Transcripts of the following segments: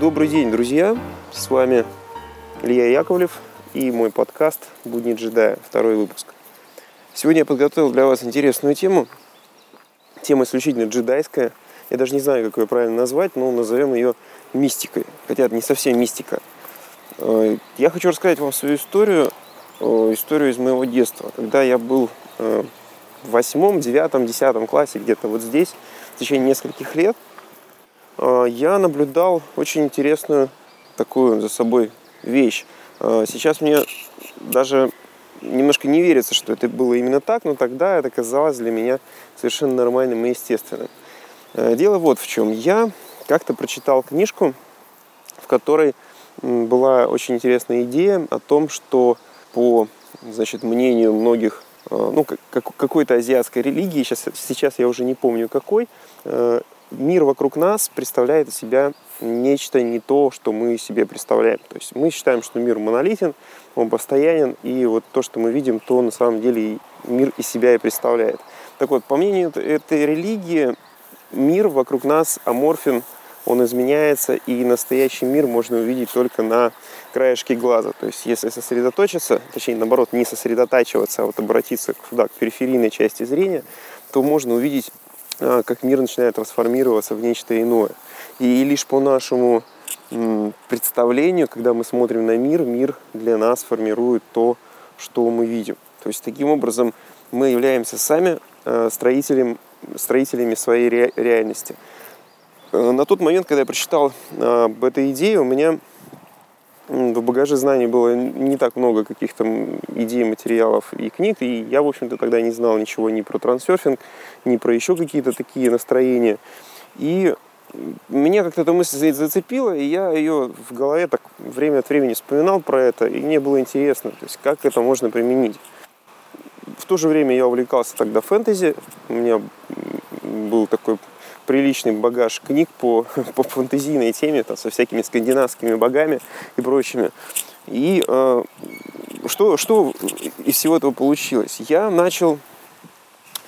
Добрый день, друзья! С вами Илья Яковлев и мой подкаст «Будни джедая», второй выпуск. Сегодня я подготовил для вас интересную тему. Тема исключительно джедайская. Я даже не знаю, как ее правильно назвать, но назовем ее мистикой. Хотя это не совсем мистика. Э, я хочу рассказать вам свою историю, э, историю из моего детства. Когда я был э, в восьмом, девятом, десятом классе, где-то вот здесь, в течение нескольких лет, я наблюдал очень интересную такую за собой вещь. Сейчас мне даже немножко не верится, что это было именно так, но тогда это казалось для меня совершенно нормальным и естественным. Дело вот в чем. Я как-то прочитал книжку, в которой была очень интересная идея о том, что по значит, мнению многих э, ну, как, какой-то азиатской религии, сейчас, сейчас я уже не помню какой, э, мир вокруг нас представляет из себя нечто не то, что мы себе представляем. То есть мы считаем, что мир монолитен, он постоянен, и вот то, что мы видим, то на самом деле мир из себя и представляет. Так вот, по мнению этой религии, мир вокруг нас аморфен он изменяется, и настоящий мир можно увидеть только на краешке глаза. То есть если сосредоточиться, точнее наоборот, не сосредотачиваться, а вот обратиться сюда, к периферийной части зрения, то можно увидеть, как мир начинает трансформироваться в нечто иное. И лишь по нашему представлению, когда мы смотрим на мир, мир для нас формирует то, что мы видим. То есть таким образом мы являемся сами а, строителем, строителями своей реальности. Э, на тот момент, когда я прочитал э, об этой идее, у меня в багаже знаний было не так много каких-то идей, материалов и книг, и я, в общем-то, тогда не знал ничего ни про трансерфинг, ни про еще какие-то такие настроения. И меня как-то эта мысль зацепила, и я ее в голове так время от времени вспоминал про это, и мне было интересно, то есть как это можно применить. В то же время я увлекался тогда фэнтези, у меня был такой приличный багаж книг по, по фантазийной теме, там, со всякими скандинавскими богами и прочими. И э, что, что из всего этого получилось? Я начал,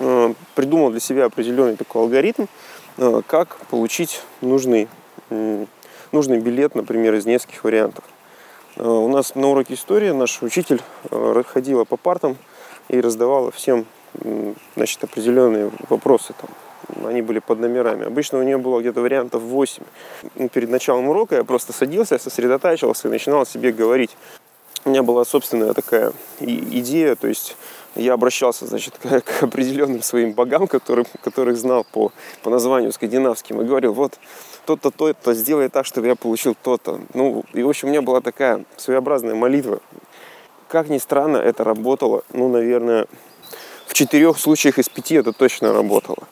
э, придумал для себя определенный такой алгоритм, э, как получить нужный, э, нужный билет, например, из нескольких вариантов. Э, у нас на уроке истории наш учитель э, ходила по партам и раздавала всем значит, определенные вопросы там, они были под номерами. Обычно у нее было где-то вариантов 8. Ну, перед началом урока я просто садился, сосредотачивался и начинал себе говорить. У меня была собственная такая идея, то есть я обращался, значит, к определенным своим богам, которых, которых знал по, по названию скандинавским, и говорил, вот то-то, то-то, сделай так, чтобы я получил то-то. Ну, и, в общем, у меня была такая своеобразная молитва. Как ни странно, это работало, ну, наверное, в четырех случаях из пяти это точно работало.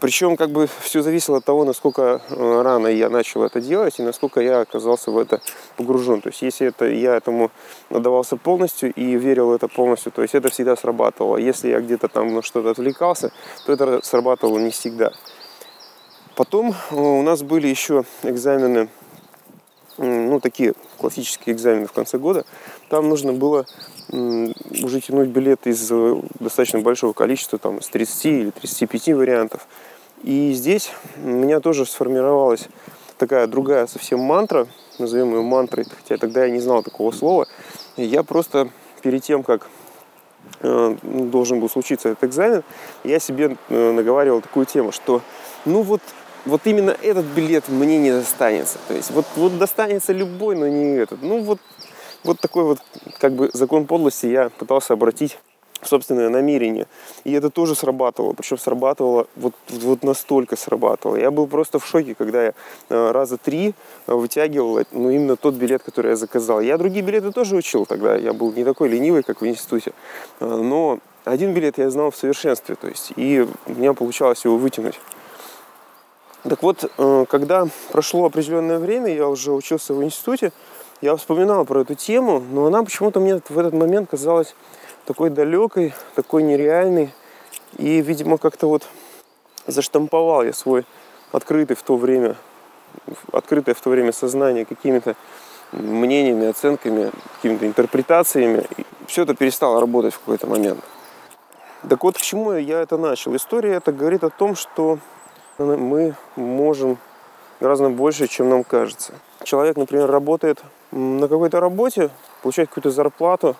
Причем как бы все зависело от того, насколько э, рано я начал это делать и насколько я оказался в это погружен. То есть если это, я этому отдавался полностью и верил в это полностью, то есть это всегда срабатывало. Если я где-то там на что-то отвлекался, то это срабатывало не всегда. Потом э, у нас были еще экзамены, ну такие классические экзамены в конце года. Там нужно было уже тянуть билет из э, достаточно большого количества, там, из 30 или 35 вариантов. И здесь у меня тоже сформировалась такая другая совсем мантра, назовем ее мантрой, хотя тогда я не знал такого слова. Я просто перед тем, как э, должен был случиться этот экзамен, я себе э, наговаривал такую тему, что ну вот, вот именно этот билет мне не достанется. То есть вот, вот достанется любой, но не этот. Ну вот, вот такой вот как бы закон подлости я пытался обратить собственное намерение. И это тоже срабатывало. Причем срабатывало вот, вот настолько срабатывало. Я был просто в шоке, когда я э, раза три э, вытягивал ну, именно тот билет, который я заказал. Я другие билеты тоже учил тогда. Я был не такой ленивый, как в институте. Э, но один билет я знал в совершенстве. То есть, и у меня получалось его вытянуть. Так вот, когда прошло определенное время, я уже учился в институте, я вспоминал про эту тему, но она почему-то мне в этот момент казалась такой далекой, такой нереальной. И, видимо, как-то вот заштамповал я свой открытый в то время, открытое в то время сознание какими-то мнениями, оценками, какими-то интерпретациями. И все это перестало работать в какой-то момент. Так вот, к чему я это начал? История это говорит о том, что мы можем гораздо больше, чем нам кажется. Человек, например, работает на какой-то работе, получает какую-то зарплату,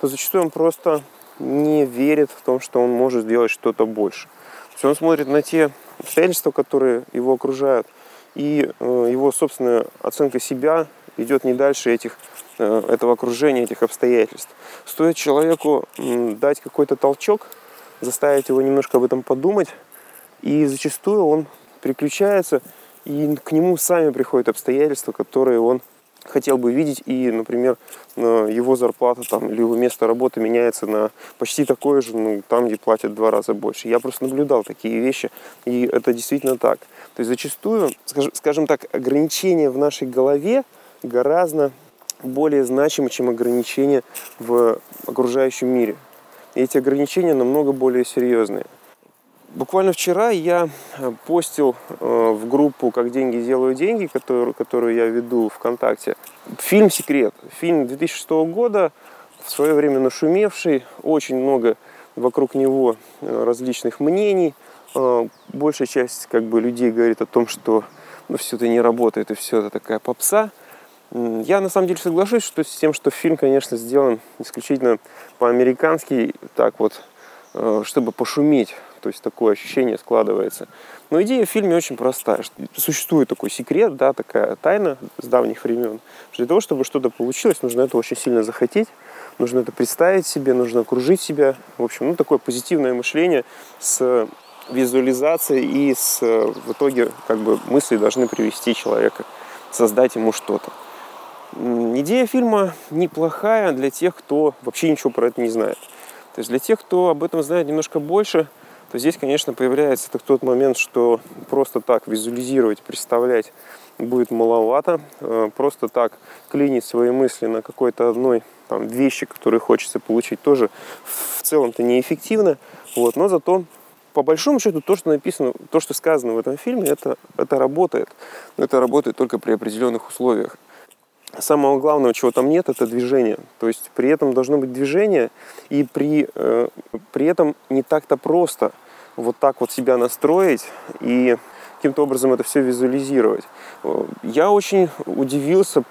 то зачастую он просто не верит в том, что он может сделать что-то больше. То есть он смотрит на те обстоятельства, которые его окружают, и э, его собственная оценка себя идет не дальше этих, э, этого окружения, этих обстоятельств. Стоит человеку дать какой-то толчок, заставить его немножко об этом подумать, и зачастую он переключается, и к нему сами приходят обстоятельства, которые он хотел бы видеть, и, например, его зарплата там, или его место работы меняется на почти такое же, ну, там, где платят два раза больше. Я просто наблюдал такие вещи, и это действительно так. То есть зачастую, скажем так, ограничения в нашей голове гораздо более значимы, чем ограничения в окружающем мире. И эти ограничения намного более серьезные. Буквально вчера я э, постил э, в группу «Как деньги делают деньги», которую, которую я веду ВКонтакте, фильм «Секрет». Фильм 2006 года, в свое время нашумевший, очень много вокруг него э, различных мнений. Большая часть как бы, людей говорит о том, что ну, все это не работает и все это такая попса. Я на самом деле соглашусь что с тем, что фильм, конечно, сделан исключительно по-американски, так вот, чтобы пошуметь то есть такое ощущение складывается. Но идея в фильме очень простая. Существует такой секрет, да, такая тайна с давних времен. Для того, чтобы что-то получилось, нужно это очень сильно захотеть, нужно это представить себе, нужно окружить себя. В общем, ну, такое позитивное мышление с визуализацией и с, в итоге как бы мысли должны привести человека, создать ему что-то. Идея фильма неплохая для тех, кто вообще ничего про это не знает. То есть для тех, кто об этом знает немножко больше, то здесь, конечно, появляется тот момент, что просто так визуализировать, представлять будет маловато. Э, просто так клинить свои мысли на какой-то одной там, вещи, которые хочется получить, тоже в целом-то неэффективно. Вот. Но зато по большому счету то, что написано, то, что сказано в этом фильме, это, это работает. Но это работает только при определенных условиях. Самого главного, чего там нет, это движение. То есть при этом должно быть движение, и при, э, при этом не так-то просто вот так вот себя настроить и каким-то образом это все визуализировать. Я очень удивился,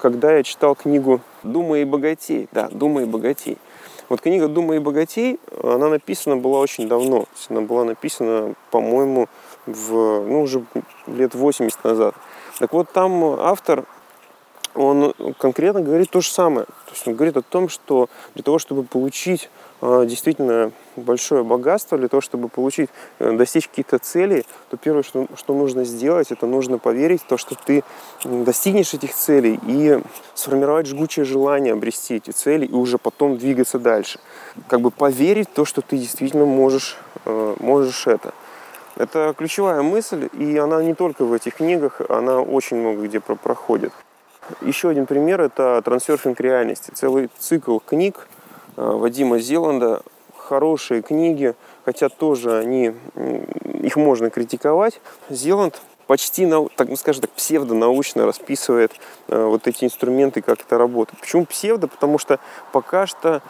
когда я читал книгу «Думай и богатей». Да, «Думай и богатей». Вот книга «Думай и богатей», она написана была очень давно. Она была написана, по-моему, в, ну, уже лет 80 назад. Так вот, там автор он конкретно говорит то же самое. То есть он говорит о том, что для того, чтобы получить э, действительно большое богатство, для того, чтобы получить, э, достичь каких-то целей, то первое, что, что нужно сделать, это нужно поверить в то, что ты достигнешь этих целей и сформировать жгучее желание обрести эти цели и уже потом двигаться дальше. Как бы поверить в то, что ты действительно можешь, э, можешь это. Это ключевая мысль, и она не только в этих книгах, она очень много где проходит. Еще один пример – это трансерфинг реальности. Целый цикл книг э, Вадима Зеланда. Хорошие книги, хотя тоже они, их можно критиковать. Зеланд почти, так, ну, скажем так, псевдонаучно расписывает э, вот эти инструменты, как это работает. Почему псевдо? Потому что пока что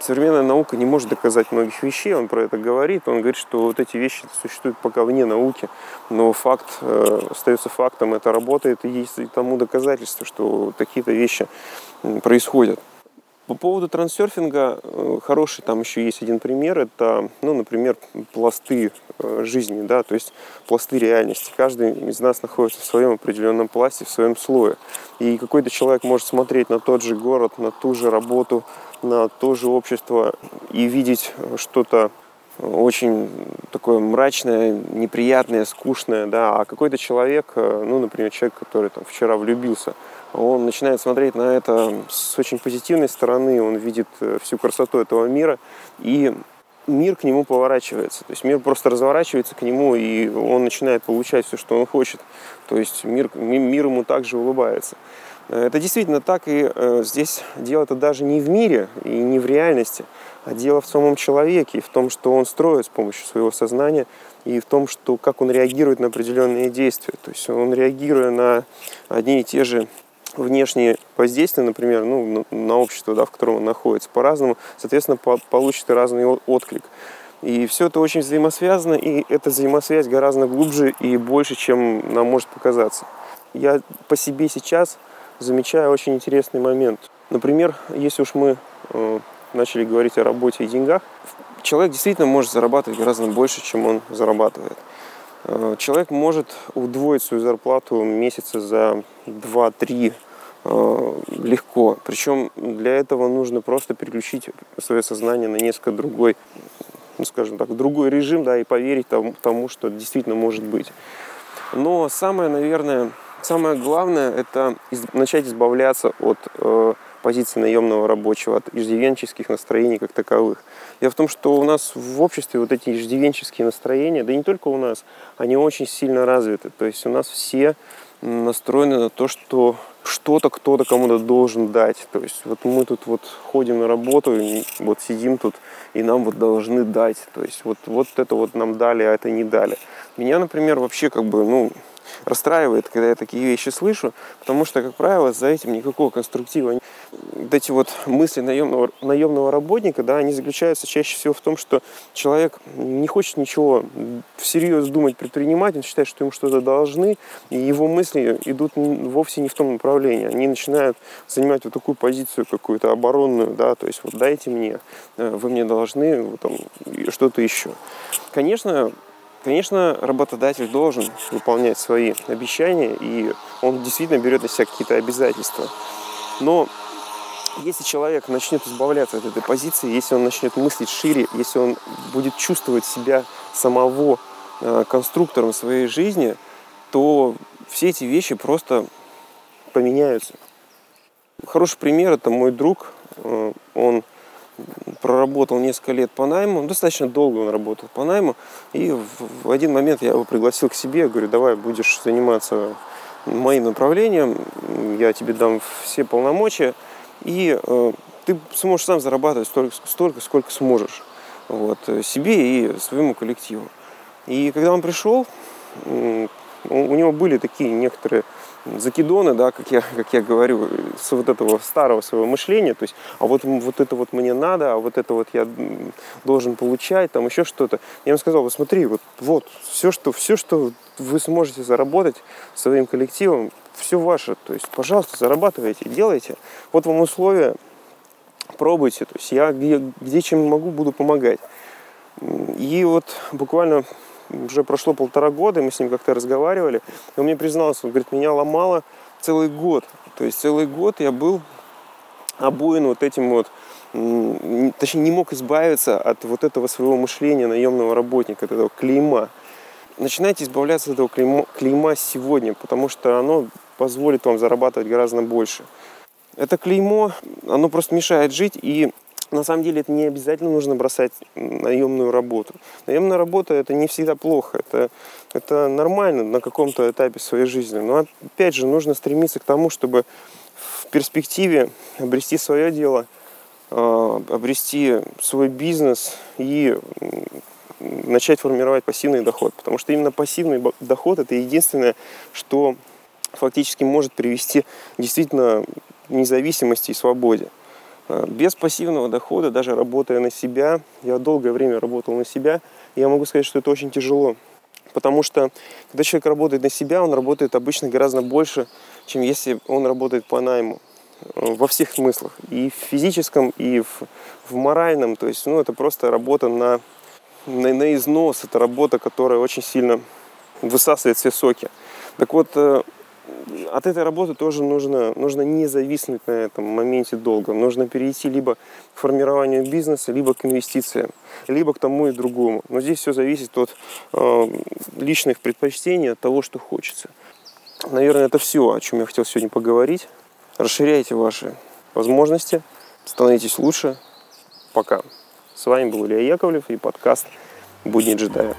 современная наука не может доказать многих вещей, он про это говорит, он говорит, что вот эти вещи существуют пока вне науки, но факт э, остается фактом, это работает, и есть и тому доказательства, что такие-то вещи происходят. По поводу трансерфинга, э, хороший там еще есть один пример. Это, ну, например, пласты э, жизни, да, то есть пласты реальности. Каждый из нас находится в своем определенном пласте, в своем слое. И какой-то человек может смотреть на тот же город, на ту же работу, на то же общество и видеть что-то очень такое мрачное, неприятное, скучное, да, а какой-то человек, э, ну, например, человек, который там вчера влюбился, он начинает смотреть на это с очень позитивной стороны, он видит э, всю красоту этого мира, и мир к нему поворачивается. То есть мир просто разворачивается к нему, и он начинает получать все, что он хочет. То есть мир, мир ему также улыбается. Э, это действительно так, и здесь дело это даже не в мире и не в реальности, а дело в самом человеке, и в том, что он строит с помощью своего сознания, и в том, что как он реагирует на определенные действия. То есть он реагируя на одни и те же внешние воздействия, например, ну, на общество, да, в котором он находится, по-разному, соответственно, по получит разный отклик. И все это очень взаимосвязано, и эта взаимосвязь гораздо глубже и больше, чем нам может показаться. Я по себе сейчас замечаю очень интересный момент. Например, если уж мы э, начали говорить о работе и деньгах, человек действительно может зарабатывать гораздо больше, чем он зарабатывает. Э, человек может удвоить свою зарплату месяца за 2-3 э, легко. Причем для этого нужно просто переключить свое сознание на несколько другой, ну, скажем так, другой режим, да, и поверить тому, тому что действительно может быть. Но самое, наверное, самое главное – это начать избавляться от э, позиции наемного рабочего, от иждивенческих настроений как таковых. Дело в том, что у нас в обществе вот эти иждивенческие настроения, да не только у нас, они очень сильно развиты. То есть у нас все настроены на то, что что-то кто-то кому-то должен дать. То есть вот мы тут вот ходим на работу, и вот сидим тут, и нам вот должны дать. То есть вот, вот это вот нам дали, а это не дали. Меня, например, вообще как бы, ну, расстраивает, когда я такие вещи слышу, потому что, как правило, за этим никакого конструктива. Вот эти вот мысли наемного, наемного работника, да, они заключаются чаще всего в том, что человек не хочет ничего всерьез думать, предпринимать, он считает, что ему что-то должны, и его мысли идут вовсе не в том направлении. Они начинают занимать вот такую позицию какую-то оборонную, да, то есть вот дайте мне, э, вы мне должны вот, там, что-то еще. Конечно, Конечно, работодатель должен выполнять свои обещания, и он действительно берет на себя какие-то обязательства. Но если человек начнет избавляться от этой позиции, если он начнет мыслить шире, если он будет чувствовать себя самого э, конструктором своей жизни, то все эти вещи просто поменяются. Хороший пример это мой друг. Э, он проработал несколько лет по найму, ну, достаточно долго он работал по найму, и в один момент я его пригласил к себе, говорю, давай будешь заниматься моим направлением, я тебе дам все полномочия, и э, ты сможешь сам зарабатывать столько, столько сколько сможешь. Вот, себе и своему коллективу. И когда он пришел, у него были такие некоторые закидоны, да, как я, как я говорю, с вот этого старого своего мышления, то есть, а вот, вот это вот мне надо, а вот это вот я должен получать, там еще что-то. Я ему сказал, вот смотри, вот, вот все, что, все, что вы сможете заработать своим коллективом, все ваше, то есть, пожалуйста, зарабатывайте, делайте. Вот вам условия, пробуйте, то есть я где, где чем могу, буду помогать. И вот буквально уже прошло полтора года, мы с ним как-то разговаривали, и он мне признался, он говорит, меня ломало целый год. То есть целый год я был обуян вот этим вот, точнее не мог избавиться от вот этого своего мышления наемного работника, от этого клейма. Начинайте избавляться от этого клейма, клейма сегодня, потому что оно позволит вам зарабатывать гораздо больше. Это клеймо, оно просто мешает жить, и на самом деле это не обязательно нужно бросать наемную работу. Наемная работа это не всегда плохо, это, это нормально на каком-то этапе своей жизни. Но опять же нужно стремиться к тому, чтобы в перспективе обрести свое дело, а, обрести свой бизнес и начать формировать пассивный доход. Потому что именно пассивный доход это единственное, что фактически может привести действительно независимости и свободе. Э, без пассивного дохода, даже работая на себя, я долгое время работал на себя, я могу сказать, что это очень тяжело. Потому что когда человек работает на себя, он работает обычно гораздо больше, чем если он работает по найму. Э, во всех смыслах. И в физическом, и в, в моральном. То есть, ну, это просто работа на, на, на износ. Это работа, которая очень сильно высасывает все соки. Так вот, э, от этой работы тоже нужно, нужно не зависнуть на этом моменте долго. Нужно перейти либо к формированию бизнеса, либо к инвестициям, либо к тому и другому. Но здесь все зависит от э, личных предпочтений, от того, что хочется. Наверное, это все, о чем я хотел сегодня поговорить. Расширяйте ваши возможности, становитесь лучше. Пока. С вами был Илья Яковлев и подкаст «Будни джедая».